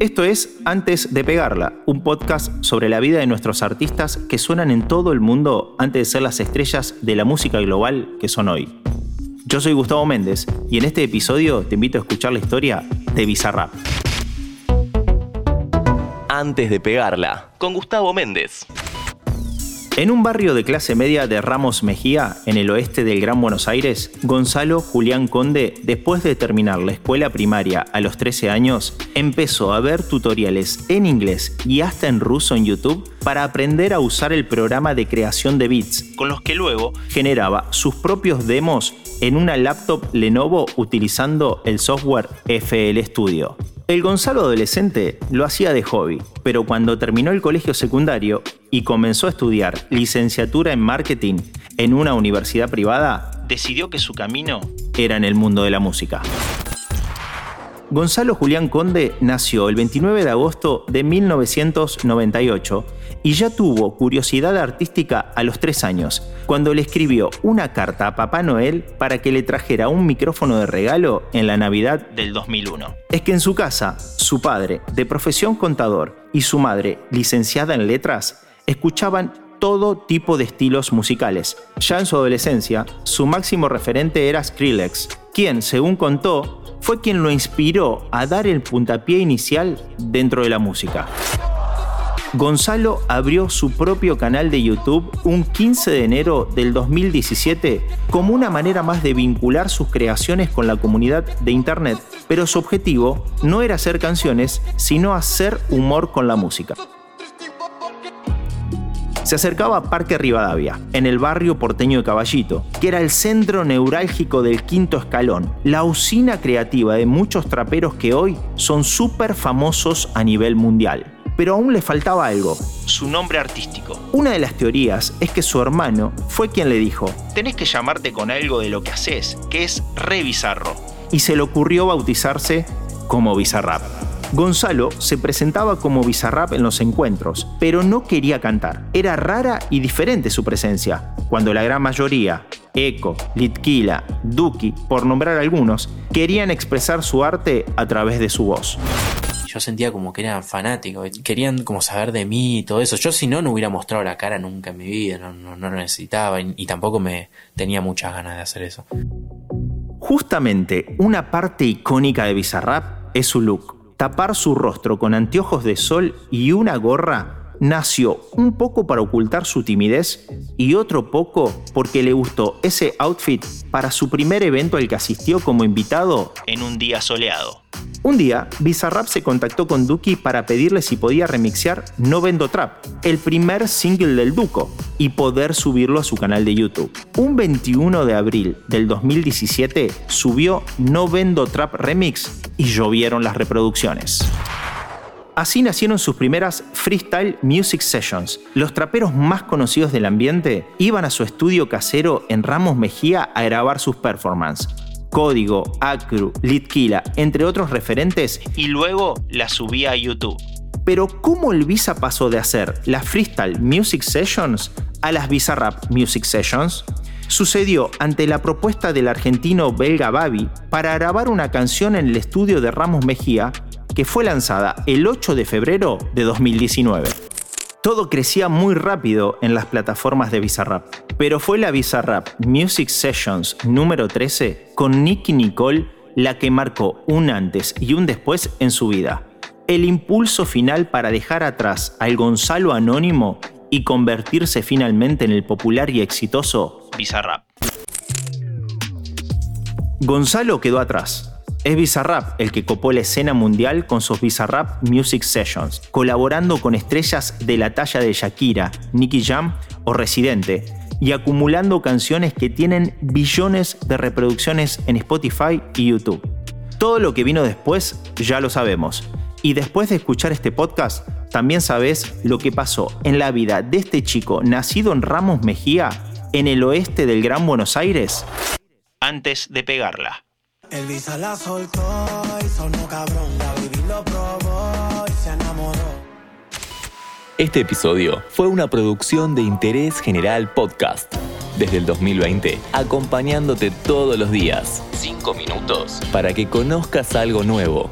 Esto es Antes de Pegarla, un podcast sobre la vida de nuestros artistas que suenan en todo el mundo antes de ser las estrellas de la música global que son hoy. Yo soy Gustavo Méndez y en este episodio te invito a escuchar la historia de Bizarrap. Antes de Pegarla, con Gustavo Méndez. En un barrio de clase media de Ramos Mejía, en el oeste del Gran Buenos Aires, Gonzalo Julián Conde, después de terminar la escuela primaria a los 13 años, empezó a ver tutoriales en inglés y hasta en ruso en YouTube para aprender a usar el programa de creación de beats, con los que luego generaba sus propios demos en una laptop Lenovo utilizando el software FL Studio. El Gonzalo adolescente lo hacía de hobby, pero cuando terminó el colegio secundario y comenzó a estudiar licenciatura en marketing en una universidad privada, decidió que su camino era en el mundo de la música. Gonzalo Julián Conde nació el 29 de agosto de 1998 y ya tuvo curiosidad artística a los tres años, cuando le escribió una carta a Papá Noel para que le trajera un micrófono de regalo en la Navidad del 2001. Es que en su casa, su padre, de profesión contador, y su madre, licenciada en letras, escuchaban todo tipo de estilos musicales. Ya en su adolescencia, su máximo referente era Skrillex, quien, según contó, fue quien lo inspiró a dar el puntapié inicial dentro de la música. Gonzalo abrió su propio canal de YouTube un 15 de enero del 2017 como una manera más de vincular sus creaciones con la comunidad de Internet, pero su objetivo no era hacer canciones, sino hacer humor con la música. Se acercaba a Parque Rivadavia, en el barrio porteño de Caballito, que era el centro neurálgico del quinto escalón, la usina creativa de muchos traperos que hoy son súper famosos a nivel mundial pero aún le faltaba algo, su nombre artístico. Una de las teorías es que su hermano fue quien le dijo, tenés que llamarte con algo de lo que haces, que es re bizarro. Y se le ocurrió bautizarse como Bizarrap. Gonzalo se presentaba como Bizarrap en los encuentros, pero no quería cantar. Era rara y diferente su presencia, cuando la gran mayoría, Eco, Litquila, Duki, por nombrar algunos, querían expresar su arte a través de su voz yo sentía como que eran fanáticos, querían como saber de mí y todo eso. Yo si no, no hubiera mostrado la cara nunca en mi vida, no, no, lo necesitaba y, y tampoco me tenía muchas ganas de hacer eso. Justamente una parte icónica de Bizarrap es su look. Tapar su rostro con anteojos de sol y una gorra nació un poco para ocultar su timidez y otro poco porque le gustó ese outfit para su primer evento al que asistió como invitado en un día soleado. Un día, Bizarrap se contactó con Duki para pedirle si podía remixear No Vendo Trap, el primer single del Duco, y poder subirlo a su canal de YouTube. Un 21 de abril del 2017 subió No Vendo Trap Remix y llovieron las reproducciones. Así nacieron sus primeras Freestyle Music Sessions. Los traperos más conocidos del ambiente iban a su estudio casero en Ramos Mejía a grabar sus performances. Código, Acru, Litkila, entre otros referentes, y luego la subía a YouTube. Pero ¿cómo el Visa pasó de hacer las Freestyle Music Sessions a las Rap Music Sessions? Sucedió ante la propuesta del argentino belga Babi para grabar una canción en el estudio de Ramos Mejía que fue lanzada el 8 de febrero de 2019. Todo crecía muy rápido en las plataformas de Bizarrap, pero fue la Bizarrap Music Sessions número 13 con Nicky Nicole la que marcó un antes y un después en su vida. El impulso final para dejar atrás al Gonzalo anónimo y convertirse finalmente en el popular y exitoso Bizarrap. Gonzalo quedó atrás, es Bizarrap el que copó la escena mundial con sus Bizarrap Music Sessions, colaborando con estrellas de la talla de Shakira, Nicky Jam o Residente, y acumulando canciones que tienen billones de reproducciones en Spotify y YouTube. Todo lo que vino después ya lo sabemos. Y después de escuchar este podcast, también sabes lo que pasó en la vida de este chico nacido en Ramos Mejía, en el oeste del Gran Buenos Aires, antes de pegarla. El visa la soltó y sonó cabrón, la lo probó y se enamoró. Este episodio fue una producción de Interés General Podcast. Desde el 2020, acompañándote todos los días. Cinco minutos. Para que conozcas algo nuevo